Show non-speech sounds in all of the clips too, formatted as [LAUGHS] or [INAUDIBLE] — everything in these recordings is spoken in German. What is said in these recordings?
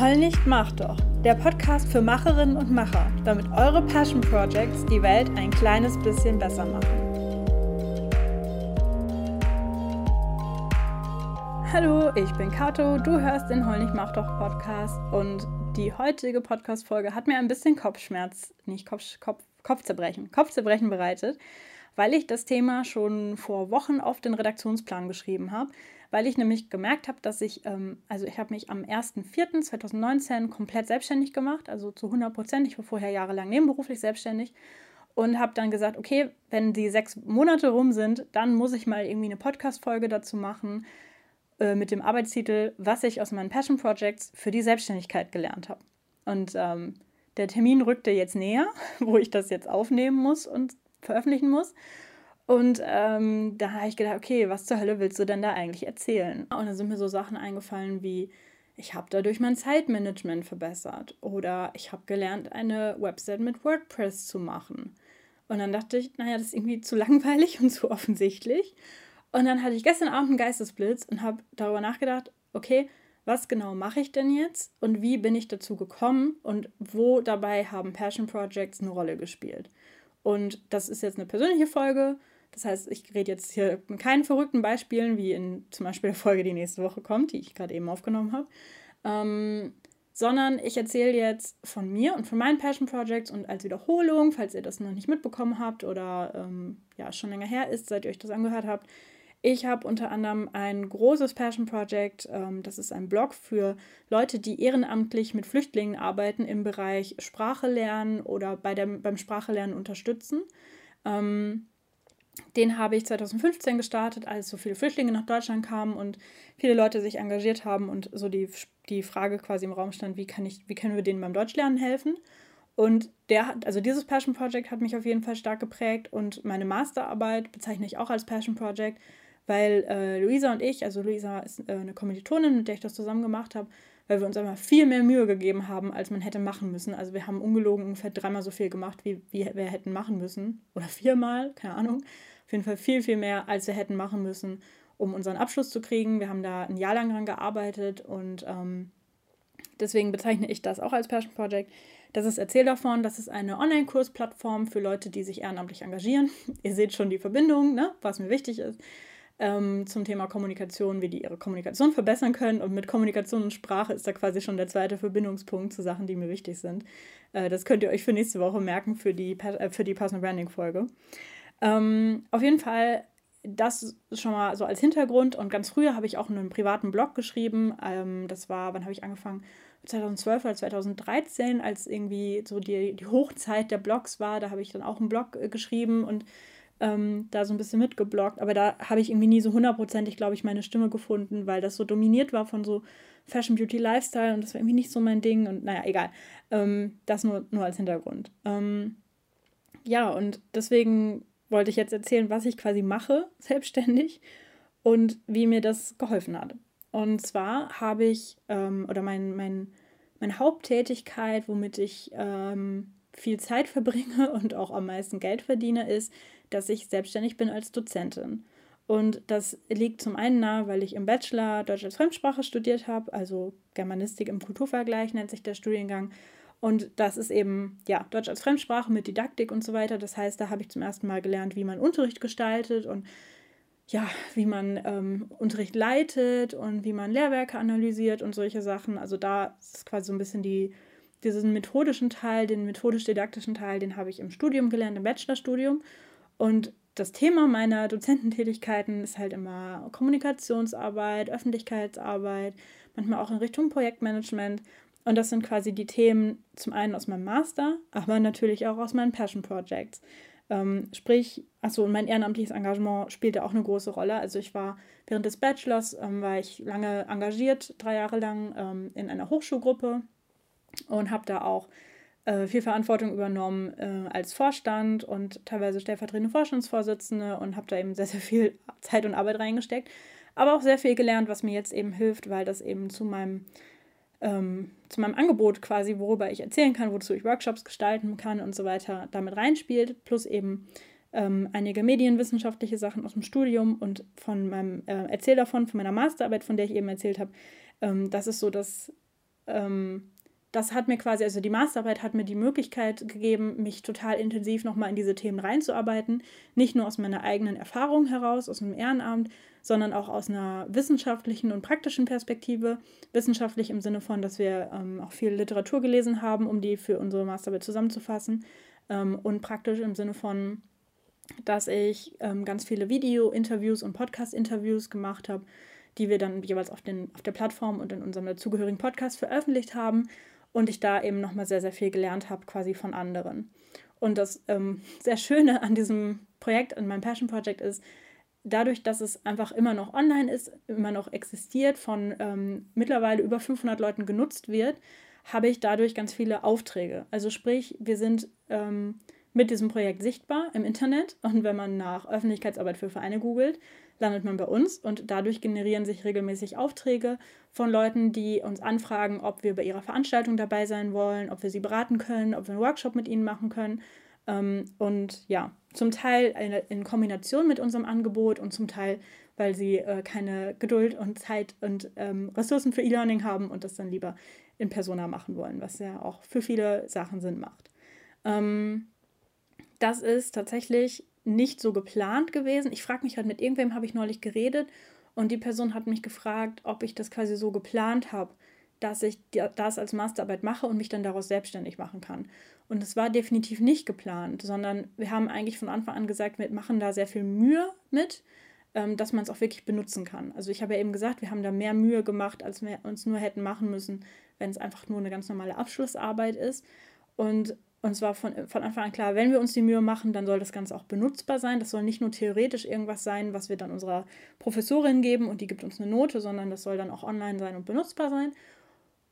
Heul nicht, mach doch. Der Podcast für Macherinnen und Macher, damit eure Passion Projects die Welt ein kleines bisschen besser machen. Hallo, ich bin Kato, du hörst den Heul nicht, mach doch Podcast und die heutige Podcast-Folge hat mir ein bisschen Kopfschmerz, nicht Kopf, Kopf, Kopfzerbrechen, Kopfzerbrechen bereitet, weil ich das Thema schon vor Wochen auf den Redaktionsplan geschrieben habe weil ich nämlich gemerkt habe, dass ich, ähm, also ich habe mich am 1.4.2019 komplett selbstständig gemacht, also zu 100 Prozent. Ich war vorher jahrelang nebenberuflich selbstständig und habe dann gesagt, okay, wenn die sechs Monate rum sind, dann muss ich mal irgendwie eine Podcast-Folge dazu machen äh, mit dem Arbeitstitel, was ich aus meinen Passion Projects für die Selbstständigkeit gelernt habe. Und ähm, der Termin rückte jetzt näher, [LAUGHS] wo ich das jetzt aufnehmen muss und veröffentlichen muss. Und ähm, da habe ich gedacht, okay, was zur Hölle willst du denn da eigentlich erzählen? Und da sind mir so Sachen eingefallen wie, ich habe dadurch mein Zeitmanagement verbessert oder ich habe gelernt, eine Website mit WordPress zu machen. Und dann dachte ich, naja, das ist irgendwie zu langweilig und zu offensichtlich. Und dann hatte ich gestern Abend einen Geistesblitz und habe darüber nachgedacht, okay, was genau mache ich denn jetzt und wie bin ich dazu gekommen und wo dabei haben Passion Projects eine Rolle gespielt. Und das ist jetzt eine persönliche Folge das heißt, ich rede jetzt hier mit keinen verrückten Beispielen, wie in zum Beispiel der Folge, die nächste Woche kommt, die ich gerade eben aufgenommen habe, ähm, sondern ich erzähle jetzt von mir und von meinen Passion Projects und als Wiederholung, falls ihr das noch nicht mitbekommen habt oder ähm, ja schon länger her ist, seit ihr euch das angehört habt. Ich habe unter anderem ein großes Passion Project, ähm, das ist ein Blog für Leute, die ehrenamtlich mit Flüchtlingen arbeiten im Bereich Sprache lernen oder bei dem, beim Sprachelernen unterstützen. Ähm, den habe ich 2015 gestartet, als so viele Flüchtlinge nach Deutschland kamen und viele Leute sich engagiert haben und so die, die Frage quasi im Raum stand, wie, kann ich, wie können wir denen beim Deutschlernen helfen? Und der hat, also dieses Passion Project hat mich auf jeden Fall stark geprägt und meine Masterarbeit bezeichne ich auch als Passion Project, weil äh, Luisa und ich, also Luisa ist äh, eine Kommilitonin, mit der ich das zusammen gemacht habe, weil wir uns einfach viel mehr Mühe gegeben haben, als man hätte machen müssen. Also wir haben ungelogen ungefähr dreimal so viel gemacht, wie, wie wir hätten machen müssen. Oder viermal, keine Ahnung auf jeden Fall viel, viel mehr, als wir hätten machen müssen, um unseren Abschluss zu kriegen. Wir haben da ein Jahr lang dran gearbeitet und ähm, deswegen bezeichne ich das auch als Passion Project. Das ist Erzähl davon, das ist eine Online-Kursplattform für Leute, die sich ehrenamtlich engagieren. Ihr seht schon die Verbindung, ne, was mir wichtig ist. Ähm, zum Thema Kommunikation, wie die ihre Kommunikation verbessern können. Und mit Kommunikation und Sprache ist da quasi schon der zweite Verbindungspunkt zu Sachen, die mir wichtig sind. Äh, das könnt ihr euch für nächste Woche merken, für die, äh, für die Personal Branding-Folge. Ähm, auf jeden Fall das schon mal so als Hintergrund. Und ganz früher habe ich auch einen privaten Blog geschrieben. Ähm, das war, wann habe ich angefangen? 2012 oder 2013, als irgendwie so die, die Hochzeit der Blogs war. Da habe ich dann auch einen Blog äh, geschrieben und ähm, da so ein bisschen mitgebloggt. Aber da habe ich irgendwie nie so hundertprozentig, glaube ich, meine Stimme gefunden, weil das so dominiert war von so Fashion, Beauty, Lifestyle und das war irgendwie nicht so mein Ding. Und naja, egal. Ähm, das nur, nur als Hintergrund. Ähm, ja, und deswegen wollte ich jetzt erzählen, was ich quasi mache, [LAUGHS] selbstständig und wie mir das geholfen hat. Und zwar habe ich, ähm, oder mein, mein, meine Haupttätigkeit, womit ich ähm, viel Zeit verbringe [LAUGHS] und auch am meisten Geld verdiene, ist, dass ich selbstständig bin als Dozentin. Und das liegt zum einen nahe, weil ich im Bachelor Deutsch als Fremdsprache studiert habe, also Germanistik im Kulturvergleich nennt sich der Studiengang. Und das ist eben, ja, Deutsch als Fremdsprache mit Didaktik und so weiter. Das heißt, da habe ich zum ersten Mal gelernt, wie man Unterricht gestaltet und ja, wie man ähm, Unterricht leitet und wie man Lehrwerke analysiert und solche Sachen. Also da ist quasi so ein bisschen die, diesen methodischen Teil, den methodisch-didaktischen Teil, den habe ich im Studium gelernt, im Bachelorstudium. Und das Thema meiner Dozententätigkeiten ist halt immer Kommunikationsarbeit, Öffentlichkeitsarbeit, manchmal auch in Richtung Projektmanagement. Und das sind quasi die Themen zum einen aus meinem Master, aber natürlich auch aus meinen Passion Projects. Ähm, sprich, achso, mein ehrenamtliches Engagement spielte auch eine große Rolle. Also ich war während des Bachelors, ähm, war ich lange engagiert, drei Jahre lang ähm, in einer Hochschulgruppe und habe da auch viel Verantwortung übernommen äh, als Vorstand und teilweise stellvertretende Vorstandsvorsitzende und habe da eben sehr, sehr viel Zeit und Arbeit reingesteckt. Aber auch sehr viel gelernt, was mir jetzt eben hilft, weil das eben zu meinem ähm, zu meinem Angebot quasi, worüber ich erzählen kann, wozu ich Workshops gestalten kann und so weiter, damit reinspielt, plus eben ähm, einige medienwissenschaftliche Sachen aus dem Studium und von meinem äh, Erzähl davon, von meiner Masterarbeit, von der ich eben erzählt habe. Ähm, das ist so das ähm, das hat mir quasi, also die Masterarbeit hat mir die Möglichkeit gegeben, mich total intensiv nochmal in diese Themen reinzuarbeiten. Nicht nur aus meiner eigenen Erfahrung heraus, aus dem Ehrenamt, sondern auch aus einer wissenschaftlichen und praktischen Perspektive. Wissenschaftlich im Sinne von, dass wir ähm, auch viel Literatur gelesen haben, um die für unsere Masterarbeit zusammenzufassen. Ähm, und praktisch im Sinne von, dass ich ähm, ganz viele Video-Interviews und Podcast-Interviews gemacht habe, die wir dann jeweils auf, den, auf der Plattform und in unserem dazugehörigen Podcast veröffentlicht haben und ich da eben nochmal sehr, sehr viel gelernt habe, quasi von anderen. Und das ähm, [LAUGHS] sehr Schöne an diesem Projekt, an meinem Passion Project ist, dadurch, dass es einfach immer noch online ist, immer noch existiert, von ähm, mittlerweile über 500 Leuten genutzt wird, habe ich dadurch ganz viele Aufträge. Also sprich, wir sind ähm, mit diesem Projekt sichtbar im Internet und wenn man nach Öffentlichkeitsarbeit für Vereine googelt, landet man bei uns und dadurch generieren sich regelmäßig Aufträge von Leuten, die uns anfragen, ob wir bei ihrer Veranstaltung dabei sein wollen, ob wir sie beraten können, ob wir einen Workshop mit ihnen machen können. Ähm, und ja, zum Teil in Kombination mit unserem Angebot und zum Teil, weil sie äh, keine Geduld und Zeit und ähm, Ressourcen für E-Learning haben und das dann lieber in Persona machen wollen, was ja auch für viele Sachen Sinn macht. Ähm, das ist tatsächlich nicht so geplant gewesen. Ich frage mich halt, mit irgendwem habe ich neulich geredet und die Person hat mich gefragt, ob ich das quasi so geplant habe, dass ich das als Masterarbeit mache und mich dann daraus selbstständig machen kann. Und es war definitiv nicht geplant, sondern wir haben eigentlich von Anfang an gesagt, wir machen da sehr viel Mühe mit, ähm, dass man es auch wirklich benutzen kann. Also ich habe ja eben gesagt, wir haben da mehr Mühe gemacht, als wir uns nur hätten machen müssen, wenn es einfach nur eine ganz normale Abschlussarbeit ist. Und uns war von, von Anfang an klar, wenn wir uns die Mühe machen, dann soll das Ganze auch benutzbar sein. Das soll nicht nur theoretisch irgendwas sein, was wir dann unserer Professorin geben und die gibt uns eine Note, sondern das soll dann auch online sein und benutzbar sein.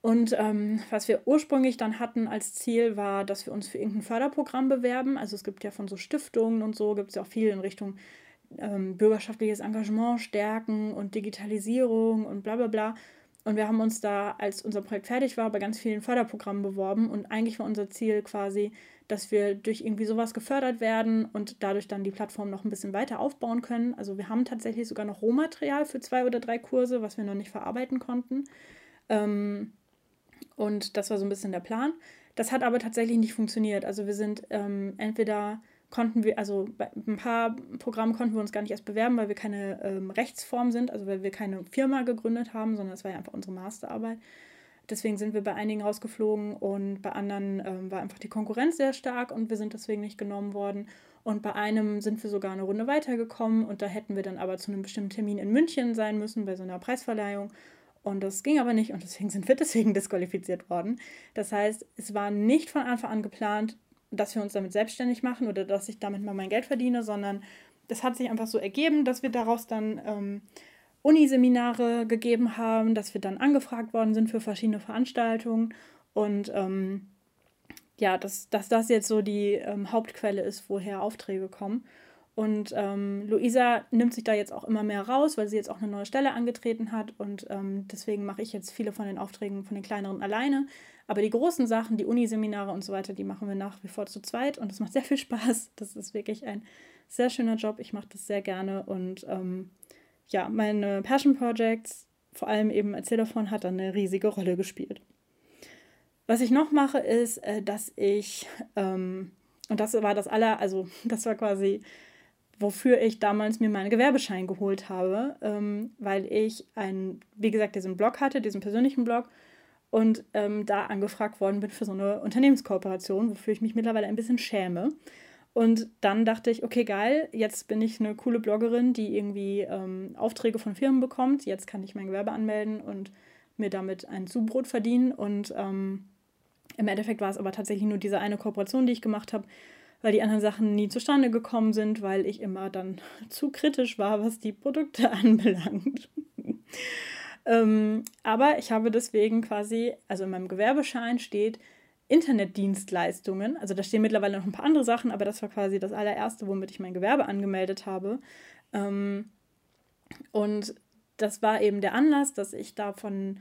Und ähm, was wir ursprünglich dann hatten als Ziel war, dass wir uns für irgendein Förderprogramm bewerben. Also es gibt ja von so Stiftungen und so, gibt es ja auch viel in Richtung ähm, bürgerschaftliches Engagement stärken und Digitalisierung und bla bla bla. Und wir haben uns da, als unser Projekt fertig war, bei ganz vielen Förderprogrammen beworben. Und eigentlich war unser Ziel quasi, dass wir durch irgendwie sowas gefördert werden und dadurch dann die Plattform noch ein bisschen weiter aufbauen können. Also wir haben tatsächlich sogar noch Rohmaterial für zwei oder drei Kurse, was wir noch nicht verarbeiten konnten. Ähm, und das war so ein bisschen der Plan. Das hat aber tatsächlich nicht funktioniert. Also wir sind ähm, entweder konnten wir, also bei ein paar Programmen konnten wir uns gar nicht erst bewerben, weil wir keine ähm, Rechtsform sind, also weil wir keine Firma gegründet haben, sondern es war ja einfach unsere Masterarbeit. Deswegen sind wir bei einigen rausgeflogen und bei anderen ähm, war einfach die Konkurrenz sehr stark und wir sind deswegen nicht genommen worden. Und bei einem sind wir sogar eine Runde weitergekommen und da hätten wir dann aber zu einem bestimmten Termin in München sein müssen bei so einer Preisverleihung. Und das ging aber nicht und deswegen sind wir [LAUGHS] deswegen disqualifiziert worden. Das heißt, es war nicht von Anfang an geplant, dass wir uns damit selbstständig machen oder dass ich damit mal mein Geld verdiene, sondern das hat sich einfach so ergeben, dass wir daraus dann ähm, Uniseminare gegeben haben, dass wir dann angefragt worden sind für verschiedene Veranstaltungen und ähm, ja, dass, dass das jetzt so die ähm, Hauptquelle ist, woher Aufträge kommen. Und ähm, Luisa nimmt sich da jetzt auch immer mehr raus, weil sie jetzt auch eine neue Stelle angetreten hat. Und ähm, deswegen mache ich jetzt viele von den Aufträgen von den kleineren alleine. Aber die großen Sachen, die Uniseminare und so weiter, die machen wir nach wie vor zu zweit. Und es macht sehr viel Spaß. Das ist wirklich ein sehr schöner Job. Ich mache das sehr gerne. Und ähm, ja, meine Passion Projects, vor allem eben Erzähl davon, hat dann eine riesige Rolle gespielt. Was ich noch mache, ist, äh, dass ich, ähm, und das war das aller, also [LAUGHS] das war quasi wofür ich damals mir meinen Gewerbeschein geholt habe, ähm, weil ich einen, wie gesagt, diesen Blog hatte, diesen persönlichen Blog und ähm, da angefragt worden bin für so eine Unternehmenskooperation, wofür ich mich mittlerweile ein bisschen schäme. Und dann dachte ich, okay, geil, jetzt bin ich eine coole Bloggerin, die irgendwie ähm, Aufträge von Firmen bekommt. Jetzt kann ich mein Gewerbe anmelden und mir damit ein Zubrot verdienen. Und ähm, im Endeffekt war es aber tatsächlich nur diese eine Kooperation, die ich gemacht habe, weil die anderen Sachen nie zustande gekommen sind, weil ich immer dann [LAUGHS] zu kritisch war, was die Produkte [LAUGHS] anbelangt. [LAUGHS] ähm, aber ich habe deswegen quasi, also in meinem Gewerbeschein steht Internetdienstleistungen. Also da stehen mittlerweile noch ein paar andere Sachen, aber das war quasi das allererste, womit ich mein Gewerbe angemeldet habe. Ähm, und das war eben der Anlass, dass ich davon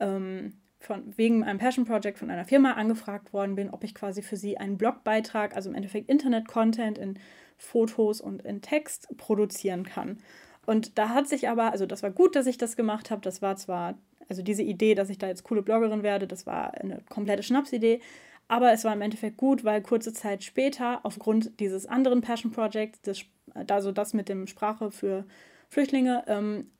ähm, von, wegen einem Passion Project von einer Firma angefragt worden bin, ob ich quasi für sie einen Blogbeitrag, also im Endeffekt Internet-Content in Fotos und in Text produzieren kann. Und da hat sich aber, also das war gut, dass ich das gemacht habe. Das war zwar also diese Idee, dass ich da jetzt coole Bloggerin werde, das war eine komplette Schnapsidee. Aber es war im Endeffekt gut, weil kurze Zeit später, aufgrund dieses anderen Passion Projects, das, also das mit dem Sprache für Flüchtlinge, ähm,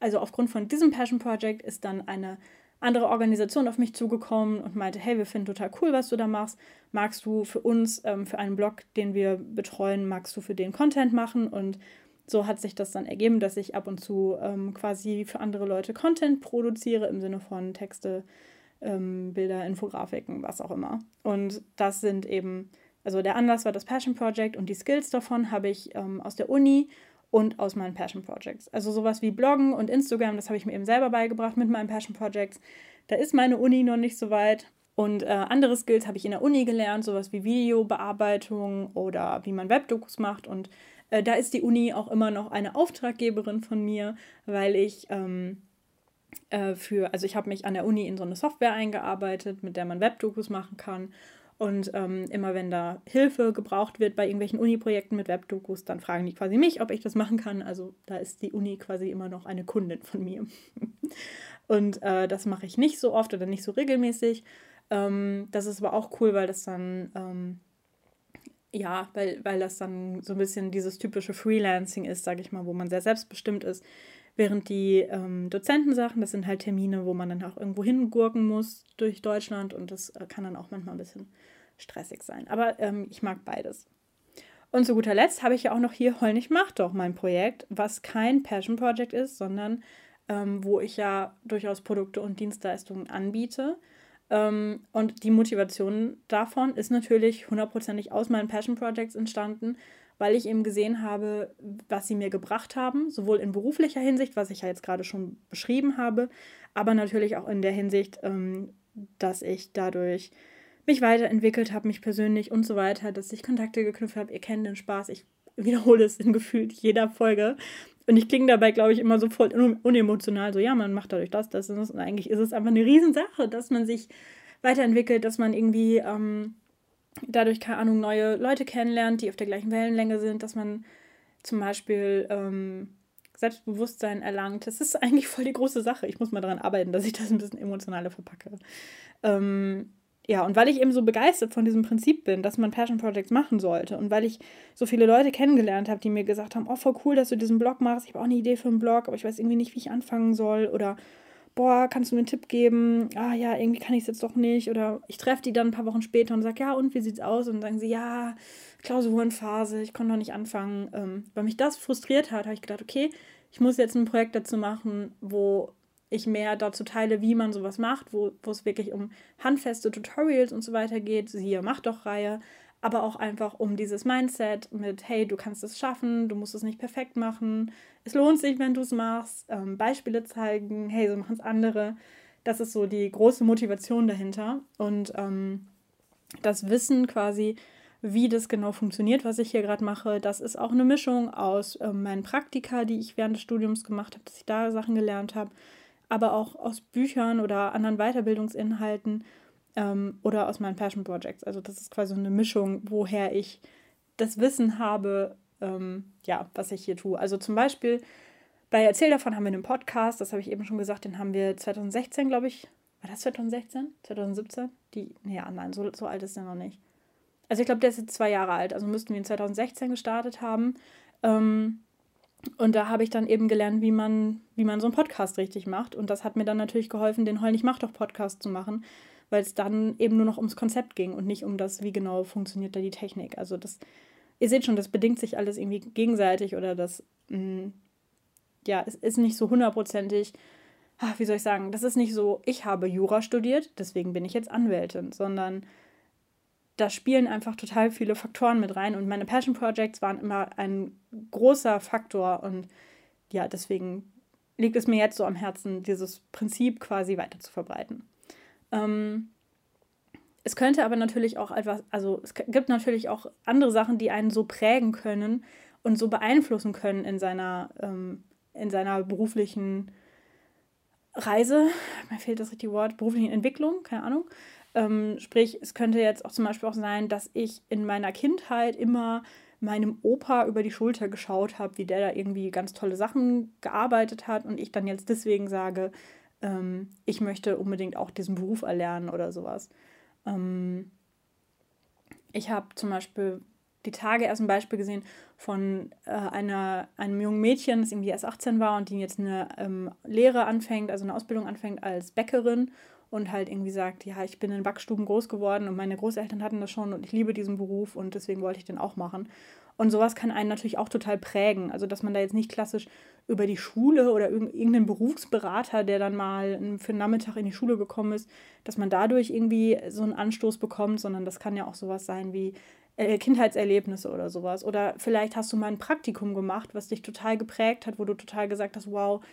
also aufgrund von diesem Passion Project ist dann eine andere Organisation auf mich zugekommen und meinte, hey, wir finden total cool, was du da machst. Magst du für uns, ähm, für einen Blog, den wir betreuen, magst du für den Content machen? Und so hat sich das dann ergeben, dass ich ab und zu ähm, quasi für andere Leute Content produziere im Sinne von Texte, ähm, Bilder, Infografiken, was auch immer. Und das sind eben, also der Anlass war das Passion Project und die Skills davon habe ich ähm, aus der Uni und aus meinen Passion Projects. Also sowas wie Bloggen und Instagram, das habe ich mir eben selber beigebracht mit meinen Passion Projects. Da ist meine Uni noch nicht so weit. Und äh, andere Skills habe ich in der Uni gelernt, sowas wie Videobearbeitung oder wie man Webdokus macht. Und äh, da ist die Uni auch immer noch eine Auftraggeberin von mir, weil ich ähm, äh, für, also ich habe mich an der Uni in so eine Software eingearbeitet, mit der man Webdokus machen kann. Und ähm, immer wenn da Hilfe gebraucht wird bei irgendwelchen Uni-Projekten mit Webdokus, dann fragen die quasi mich, ob ich das machen kann. Also da ist die Uni quasi immer noch eine Kundin von mir. [LAUGHS] und äh, das mache ich nicht so oft oder nicht so regelmäßig. Ähm, das ist aber auch cool, weil das dann, ähm, ja, weil, weil das dann so ein bisschen dieses typische Freelancing ist, sage ich mal, wo man sehr selbstbestimmt ist. Während die ähm, Dozentensachen, das sind halt Termine, wo man dann auch irgendwo hingurken muss durch Deutschland und das äh, kann dann auch manchmal ein bisschen stressig sein. Aber ähm, ich mag beides. Und zu guter Letzt habe ich ja auch noch hier Hollnig macht doch mein Projekt, was kein Passion Project ist, sondern ähm, wo ich ja durchaus Produkte und Dienstleistungen anbiete. Ähm, und die Motivation davon ist natürlich hundertprozentig aus meinen Passion Projects entstanden, weil ich eben gesehen habe, was sie mir gebracht haben, sowohl in beruflicher Hinsicht, was ich ja jetzt gerade schon beschrieben habe, aber natürlich auch in der Hinsicht, ähm, dass ich dadurch mich weiterentwickelt habe, mich persönlich und so weiter, dass ich Kontakte geknüpft habe. Ihr kennt den Spaß, ich [LAUGHS] wiederhole es in gefühlt jeder Folge. Und ich klinge dabei, glaube ich, immer so voll unemotional, so ja, man macht dadurch das, das und das. Und eigentlich ist es einfach eine Riesensache, dass man sich weiterentwickelt, dass man irgendwie ähm, dadurch, keine Ahnung, neue Leute kennenlernt, die auf der gleichen Wellenlänge sind, dass man zum Beispiel ähm, Selbstbewusstsein erlangt. Das ist [LAUGHS] eigentlich voll die große Sache. Ich muss mal daran arbeiten, dass ich das ein bisschen emotionaler verpacke. Ähm, ja, und weil ich eben so begeistert von diesem Prinzip bin, dass man Passion Projects machen sollte und weil ich so viele Leute kennengelernt habe, die mir gesagt haben, oh, voll cool, dass du diesen Blog machst. Ich habe auch eine Idee für einen Blog, aber ich weiß irgendwie nicht, wie ich anfangen soll oder boah, kannst du mir einen Tipp geben? Ah ja, irgendwie kann ich es jetzt doch nicht. Oder ich treffe die dann ein paar Wochen später und sage, ja, und wie sieht's aus? Und dann sagen sie, ja, Klausurenphase, ich konnte noch nicht anfangen. Ähm, weil mich das frustriert hat, habe ich gedacht, okay, ich muss jetzt ein Projekt dazu machen, wo ich mehr dazu teile, wie man sowas macht, wo, es wirklich um handfeste Tutorials und so weiter geht, siehe Mach doch Reihe, aber auch einfach um dieses Mindset mit, hey, du kannst es schaffen, du musst es nicht perfekt machen, es lohnt sich, wenn du es machst, ähm, Beispiele zeigen, hey, so machen es andere. Das ist so die große Motivation dahinter. Und ähm, das Wissen quasi, wie das genau funktioniert, was ich hier gerade mache, das ist auch eine Mischung aus ähm, meinen Praktika, die ich während des Studiums gemacht habe, dass ich da Sachen gelernt habe, aber auch aus Büchern oder anderen Weiterbildungsinhalten ähm, oder aus meinen Passion Projects. Also das ist quasi eine Mischung, woher ich das Wissen habe, ähm, ja, was ich hier tue. Also zum Beispiel bei Erzähl davon haben wir einen Podcast, das habe ich eben schon gesagt, den haben wir 2016, glaube ich. War das 2016? 2017? Die, nee, ja, nein, so, so alt ist der noch nicht. Also ich glaube, der ist jetzt zwei Jahre alt, also müssten wir ihn 2016 gestartet haben. Ähm, und da habe ich dann eben gelernt, wie man, wie man so einen Podcast richtig macht. Und das hat mir dann natürlich geholfen, den Heul nicht mach doch Podcast zu machen, weil es dann eben nur noch ums Konzept ging und nicht um das, wie genau funktioniert da die Technik. Also das, ihr seht schon, das bedingt sich alles irgendwie gegenseitig oder das, mh, mm, ja, es ist nicht so hundertprozentig, ach, wie soll ich sagen, das ist nicht so, ich habe Jura studiert, deswegen bin ich jetzt Anwältin, sondern da spielen einfach total viele Faktoren mit rein und meine Passion Projects waren immer ein großer Faktor und ja, deswegen liegt es mir jetzt so am Herzen, dieses Prinzip quasi weiter zu verbreiten. Ähm, es könnte aber natürlich auch etwas, also es gibt natürlich auch andere Sachen, die einen so prägen können und so beeinflussen können in seiner, ähm, in seiner beruflichen Reise. Mir fehlt das richtige Wort, beruflichen Entwicklung, keine Ahnung. Ähm, sprich, es könnte jetzt auch zum Beispiel auch sein, dass ich in meiner Kindheit immer meinem Opa über die Schulter geschaut habe, wie der da irgendwie ganz tolle Sachen gearbeitet hat und ich dann jetzt deswegen sage, ähm, ich möchte unbedingt auch diesen Beruf erlernen oder sowas. Ähm, ich habe zum Beispiel die Tage erst ein Beispiel gesehen von äh, einer, einem jungen Mädchen, das irgendwie erst 18 war und die jetzt eine ähm, Lehre anfängt, also eine Ausbildung anfängt als Bäckerin und halt irgendwie sagt, ja, ich bin in Backstuben groß geworden und meine Großeltern hatten das schon und ich liebe diesen Beruf und deswegen wollte ich den auch machen. Und sowas kann einen natürlich auch total prägen. Also, dass man da jetzt nicht klassisch über die Schule oder irgendeinen Berufsberater, der dann mal für einen Nachmittag in die Schule gekommen ist, dass man dadurch irgendwie so einen Anstoß bekommt, sondern das kann ja auch sowas sein wie äh, Kindheitserlebnisse oder sowas. Oder vielleicht hast du mal ein Praktikum gemacht, was dich total geprägt hat, wo du total gesagt hast, wow,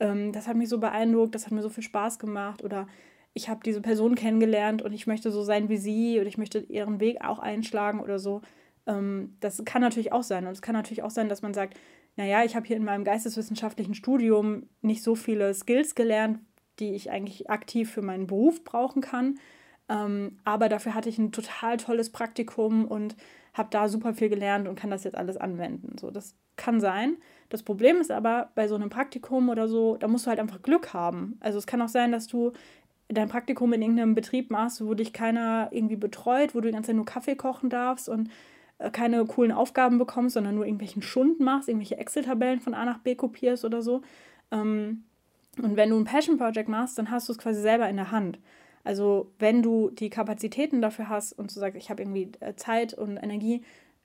ähm, das hat mich so beeindruckt, das hat mir so viel Spaß gemacht. Oder ich habe diese Person kennengelernt und ich möchte so sein wie sie oder ich möchte ihren Weg auch einschlagen oder so. Ähm, das kann natürlich auch sein. Und es kann natürlich auch sein, dass man sagt, naja, ich habe hier in meinem geisteswissenschaftlichen Studium nicht so viele Skills gelernt, die ich eigentlich aktiv für meinen Beruf brauchen kann. Ähm, aber dafür hatte ich ein total tolles Praktikum und habe da super viel gelernt und kann das jetzt alles anwenden. So, das kann sein. Das Problem ist aber bei so einem Praktikum oder so, da musst du halt einfach Glück haben. Also es kann auch sein, dass du dein Praktikum in irgendeinem Betrieb machst, wo dich keiner irgendwie betreut, wo du die ganze Zeit nur Kaffee kochen darfst und äh, keine coolen Aufgaben bekommst, sondern nur irgendwelchen Schund machst, irgendwelche Excel-Tabellen von A nach B kopierst oder so. Ähm, und wenn du ein Passion Project machst, dann hast du es quasi selber in der Hand. Also wenn du die Kapazitäten dafür hast und du sagst, ich habe irgendwie äh, Zeit und Energie,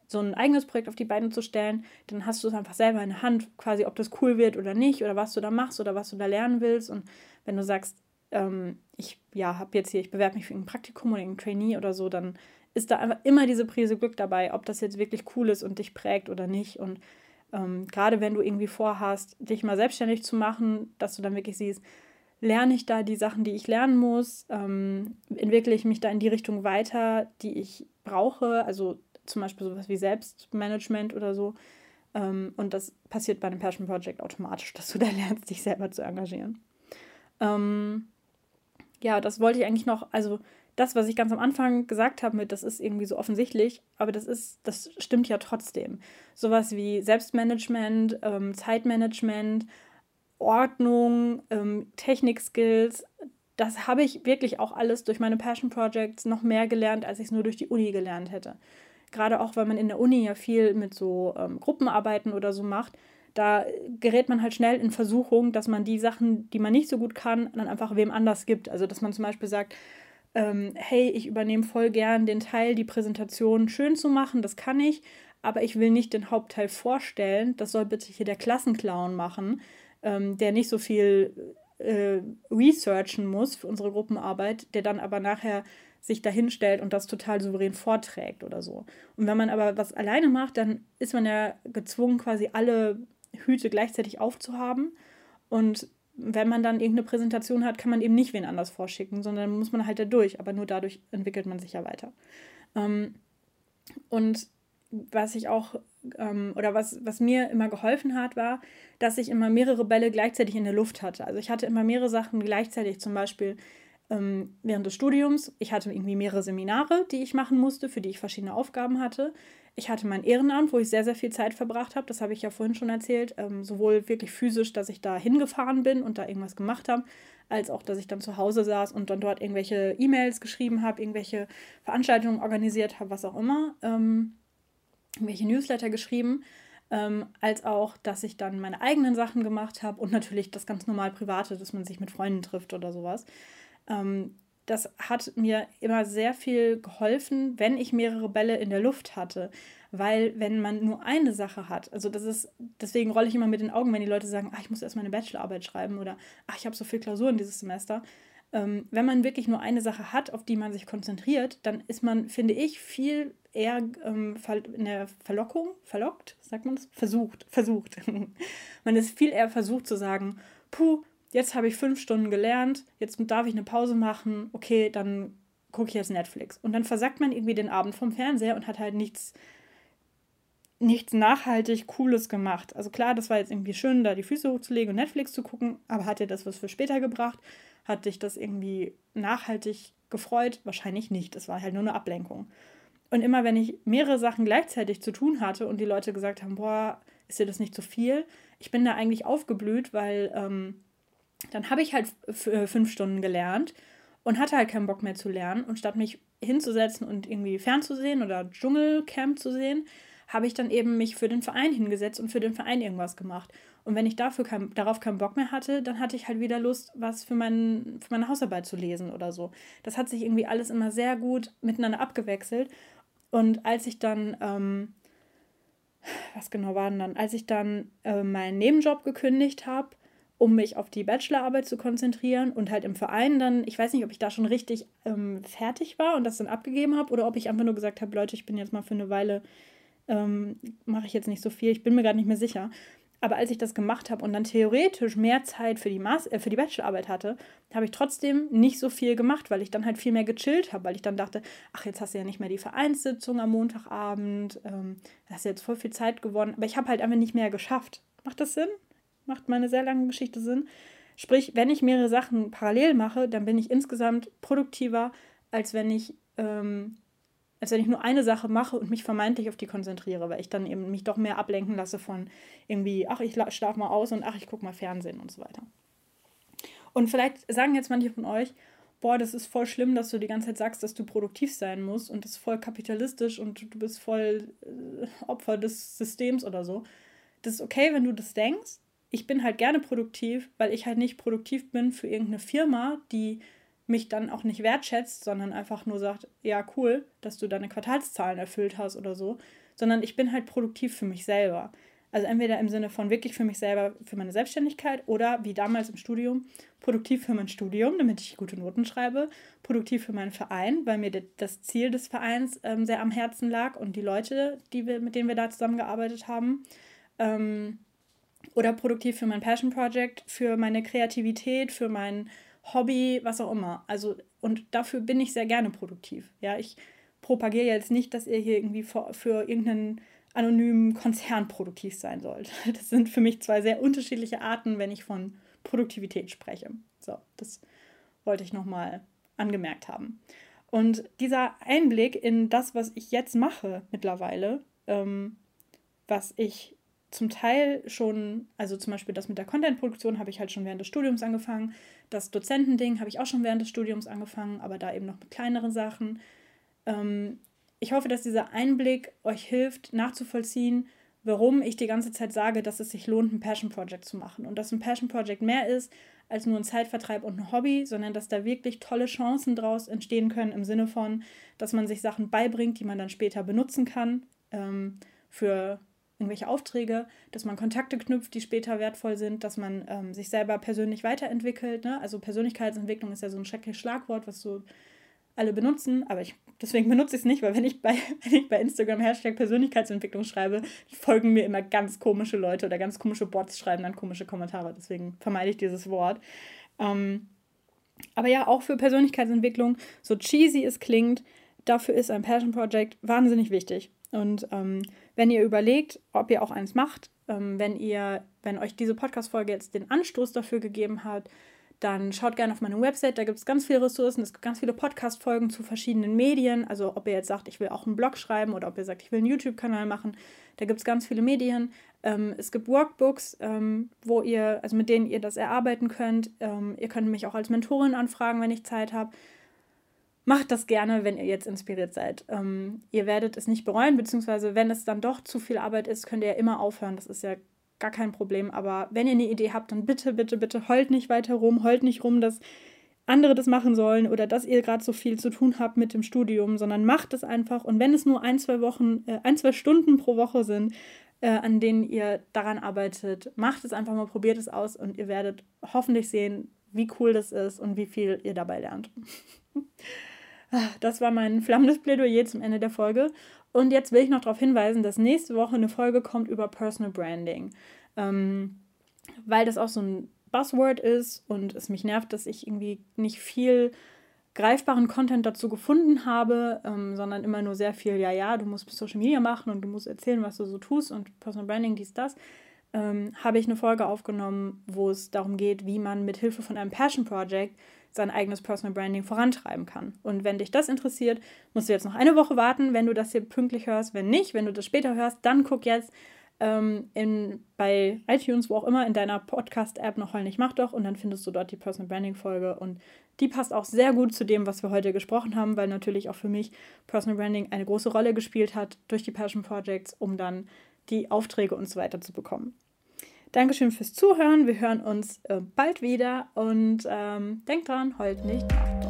so ein eigenes Projekt auf die Beine zu stellen, dann hast du es einfach selber in der Hand, quasi ob das cool wird oder nicht oder was du da machst oder was du da lernen willst. Und wenn du sagst, ähm, ich ja, habe jetzt hier, ich bewerbe mich für ein Praktikum oder ein Trainee oder so, dann ist da einfach immer diese Prise Glück dabei, ob das jetzt wirklich cool ist und dich prägt oder nicht. Und ähm, gerade wenn du irgendwie vorhast, dich mal selbstständig zu machen, dass du dann wirklich siehst, lerne ich da die Sachen, die ich lernen muss, ähm, entwickle ich mich da in die Richtung weiter, die ich brauche, also zum Beispiel sowas wie Selbstmanagement oder so. Ähm, und das passiert bei einem Passion Project automatisch, dass du da lernst, dich selber zu engagieren. Ähm, ja, das wollte ich eigentlich noch, also das, was ich ganz am Anfang gesagt habe, mit das ist irgendwie so offensichtlich, aber das ist, das stimmt ja trotzdem. Sowas wie Selbstmanagement, ähm, Zeitmanagement, Ordnung, ähm, Technikskills, das habe ich wirklich auch alles durch meine Passion Projects noch mehr gelernt, als ich es nur durch die Uni gelernt hätte. Gerade auch, weil man in der Uni ja viel mit so ähm, Gruppenarbeiten oder so macht da gerät man halt schnell in Versuchung, dass man die Sachen, die man nicht so gut kann, dann einfach wem anders gibt. Also dass man zum Beispiel sagt, ähm, hey, ich übernehme voll gern den Teil, die Präsentation schön zu machen, das kann ich, aber ich will nicht den Hauptteil vorstellen. Das soll bitte hier der Klassenclown machen, ähm, der nicht so viel äh, researchen muss für unsere Gruppenarbeit, der dann aber nachher sich dahinstellt und das total souverän vorträgt oder so. Und wenn man aber was alleine macht, dann ist man ja gezwungen, quasi alle Hüte gleichzeitig aufzuhaben. Und wenn man dann irgendeine Präsentation hat, kann man eben nicht wen anders vorschicken, sondern muss man halt da durch. Aber nur dadurch entwickelt man sich ja weiter. Ähm, und was ich auch, ähm, oder was, was mir immer geholfen hat, war, dass ich immer mehrere Bälle gleichzeitig in der Luft hatte. Also ich hatte immer mehrere Sachen gleichzeitig, zum Beispiel ähm, während des Studiums. Ich hatte irgendwie mehrere Seminare, die ich machen musste, für die ich verschiedene Aufgaben hatte. Ich hatte mein Ehrenamt, wo ich sehr, sehr viel Zeit verbracht habe. Das habe ich ja vorhin schon erzählt. Ähm, sowohl wirklich physisch, dass ich da hingefahren bin und da irgendwas gemacht habe, als auch, dass ich dann zu Hause saß und dann dort irgendwelche E-Mails geschrieben habe, irgendwelche Veranstaltungen organisiert habe, was auch immer. Ähm, irgendwelche Newsletter geschrieben. Ähm, als auch, dass ich dann meine eigenen Sachen gemacht habe und natürlich das ganz normal Private, dass man sich mit Freunden trifft oder sowas. Ähm, das hat mir immer sehr viel geholfen, wenn ich mehrere Bälle in der Luft hatte. Weil wenn man nur eine Sache hat, also das ist, deswegen rolle ich immer mit den Augen, wenn die Leute sagen, ach, ich muss erst meine Bachelorarbeit schreiben oder ach, ich habe so viel Klausuren dieses Semester. Ähm, wenn man wirklich nur eine Sache hat, auf die man sich konzentriert, dann ist man, finde ich, viel eher ähm, in der Verlockung, verlockt, sagt man das? Versucht, versucht. [LAUGHS] man ist viel eher versucht zu sagen, puh, jetzt habe ich fünf Stunden gelernt, jetzt darf ich eine Pause machen, okay, dann gucke ich jetzt Netflix. Und dann versackt man irgendwie den Abend vom Fernseher und hat halt nichts, nichts nachhaltig Cooles gemacht. Also klar, das war jetzt irgendwie schön, da die Füße hochzulegen und Netflix zu gucken, aber hat dir das was für später gebracht? Hat dich das irgendwie nachhaltig gefreut? Wahrscheinlich nicht. Es war halt nur eine Ablenkung. Und immer wenn ich mehrere Sachen gleichzeitig zu tun hatte und die Leute gesagt haben, boah, ist dir das nicht zu viel? Ich bin da eigentlich aufgeblüht, weil ähm, dann habe ich halt äh, fünf Stunden gelernt und hatte halt keinen Bock mehr zu lernen. Und statt mich hinzusetzen und irgendwie fernzusehen oder Dschungelcamp zu sehen, habe ich dann eben mich für den Verein hingesetzt und für den Verein irgendwas gemacht. Und wenn ich dafür kein, darauf keinen Bock mehr hatte, dann hatte ich halt wieder Lust, was für, mein, für meine Hausarbeit zu lesen oder so. Das hat sich irgendwie alles immer sehr gut miteinander abgewechselt. Und als ich dann, ähm, was genau war denn dann, als ich dann äh, meinen Nebenjob gekündigt habe, um mich auf die Bachelorarbeit zu konzentrieren und halt im Verein dann, ich weiß nicht, ob ich da schon richtig ähm, fertig war und das dann abgegeben habe oder ob ich einfach nur gesagt habe, Leute, ich bin jetzt mal für eine Weile, ähm, mache ich jetzt nicht so viel, ich bin mir gerade nicht mehr sicher. Aber als ich das gemacht habe und dann theoretisch mehr Zeit für die, Mas äh, für die Bachelorarbeit hatte, habe ich trotzdem nicht so viel gemacht, weil ich dann halt viel mehr gechillt habe, weil ich dann dachte, ach, jetzt hast du ja nicht mehr die Vereinssitzung am Montagabend, ähm, hast du jetzt voll viel Zeit gewonnen, aber ich habe halt einfach nicht mehr geschafft. Macht das Sinn? Macht meine sehr lange Geschichte Sinn? Sprich, wenn ich mehrere Sachen parallel mache, dann bin ich insgesamt produktiver, als wenn ich ähm, als wenn ich nur eine Sache mache und mich vermeintlich auf die konzentriere, weil ich dann eben mich doch mehr ablenken lasse von irgendwie, ach, ich schlafe mal aus und ach, ich gucke mal Fernsehen und so weiter. Und vielleicht sagen jetzt manche von euch, boah, das ist voll schlimm, dass du die ganze Zeit sagst, dass du produktiv sein musst und das ist voll kapitalistisch und du bist voll äh, Opfer des Systems oder so. Das ist okay, wenn du das denkst. Ich bin halt gerne produktiv, weil ich halt nicht produktiv bin für irgendeine Firma, die mich dann auch nicht wertschätzt, sondern einfach nur sagt, ja, cool, dass du deine Quartalszahlen erfüllt hast oder so, sondern ich bin halt produktiv für mich selber. Also entweder im Sinne von wirklich für mich selber, für meine Selbstständigkeit oder wie damals im Studium, produktiv für mein Studium, damit ich gute Noten schreibe, produktiv für meinen Verein, weil mir das Ziel des Vereins ähm, sehr am Herzen lag und die Leute, die wir, mit denen wir da zusammengearbeitet haben. Ähm, oder produktiv für mein Passion Project, für meine Kreativität, für mein Hobby, was auch immer. Also, und dafür bin ich sehr gerne produktiv. Ja, ich propagiere jetzt nicht, dass ihr hier irgendwie für, für irgendeinen anonymen Konzern produktiv sein sollt. [LAUGHS] Das sind für mich zwei sehr unterschiedliche Arten, wenn ich von Produktivität spreche. So, das wollte ich nochmal angemerkt haben. Und dieser Einblick in das, was ich jetzt mache mittlerweile, ähm, was ich zum Teil schon, also zum Beispiel das mit der Contentproduktion habe ich halt schon während des Studiums angefangen. Das Dozentending habe ich auch schon während des Studiums angefangen, aber da eben noch mit kleineren Sachen. Ähm, ich hoffe, dass dieser Einblick euch hilft, nachzuvollziehen, warum ich die ganze Zeit sage, dass es sich lohnt, ein Passion Project zu machen. Und dass ein Passion Project mehr ist als nur ein Zeitvertreib und ein Hobby, sondern dass da wirklich tolle Chancen draus entstehen können im Sinne von, dass man sich Sachen beibringt, die man dann später benutzen kann ähm, für irgendwelche Aufträge, dass man Kontakte knüpft, die später wertvoll sind, dass man ähm, sich selber persönlich weiterentwickelt. Ne? Also Persönlichkeitsentwicklung ist ja so ein schreckliches Schlagwort, was so alle benutzen, aber ich, deswegen benutze ich es nicht, weil wenn ich, bei, [LAUGHS] wenn ich bei Instagram Hashtag Persönlichkeitsentwicklung schreibe, folgen mir immer ganz komische Leute oder ganz komische Bots schreiben dann komische Kommentare. Deswegen vermeide ich dieses Wort. Ähm, aber ja, auch für Persönlichkeitsentwicklung, so cheesy es klingt, dafür ist ein Passion Project wahnsinnig wichtig. Und ähm, wenn ihr überlegt, ob ihr auch eins macht, ähm, wenn ihr, wenn euch diese Podcast-Folge jetzt den Anstoß dafür gegeben hat, dann schaut gerne auf meine Website, da gibt es ganz viele Ressourcen, es gibt ganz viele Podcast-Folgen zu verschiedenen Medien. Also ob ihr jetzt sagt, ich will auch einen Blog schreiben oder ob ihr sagt, ich will einen YouTube-Kanal machen, da gibt es ganz viele Medien. Ähm, es gibt Workbooks, ähm, wo ihr, also mit denen ihr das erarbeiten könnt. Ähm, ihr könnt mich auch als Mentorin anfragen, wenn ich Zeit habe macht das gerne, wenn ihr jetzt inspiriert seid. Ähm, ihr werdet es nicht bereuen, beziehungsweise wenn es dann doch zu viel Arbeit ist, könnt ihr ja immer aufhören. Das ist ja gar kein Problem. Aber wenn ihr eine Idee habt, dann bitte, bitte, bitte heult nicht weiter rum, heult nicht rum, dass andere das machen sollen oder dass ihr gerade so viel zu tun habt mit dem Studium, sondern macht es einfach. Und wenn es nur ein, zwei Wochen, äh, ein, zwei Stunden pro Woche sind, äh, an denen ihr daran arbeitet, macht es einfach mal, probiert es aus und ihr werdet hoffentlich sehen, wie cool das ist und wie viel ihr dabei lernt. [LAUGHS] Das war mein flammendes Plädoyer zum Ende der Folge. Und jetzt will ich noch darauf hinweisen, dass nächste Woche eine Folge kommt über Personal Branding. Ähm, weil das auch so ein Buzzword ist und es mich nervt, dass ich irgendwie nicht viel greifbaren Content dazu gefunden habe, ähm, sondern immer nur sehr viel, ja, ja, du musst Social Media machen und du musst erzählen, was du so tust und Personal Branding, dies, das, ähm, habe ich eine Folge aufgenommen, wo es darum geht, wie man mit Hilfe von einem Passion Project sein eigenes Personal Branding vorantreiben kann. Und wenn dich das interessiert, musst du jetzt noch eine Woche warten, wenn du das hier pünktlich hörst. Wenn nicht, wenn du das später hörst, dann guck jetzt ähm, in, bei iTunes, wo auch immer, in deiner Podcast-App noch Heul nicht mach doch und dann findest du dort die Personal Branding-Folge und die passt auch sehr gut zu dem, was wir heute gesprochen haben, weil natürlich auch für mich Personal Branding eine große Rolle gespielt hat durch die Passion Projects, um dann die Aufträge und so weiter zu bekommen. Dankeschön fürs Zuhören. Wir hören uns äh, bald wieder und ähm, denkt dran, heult nicht, macht.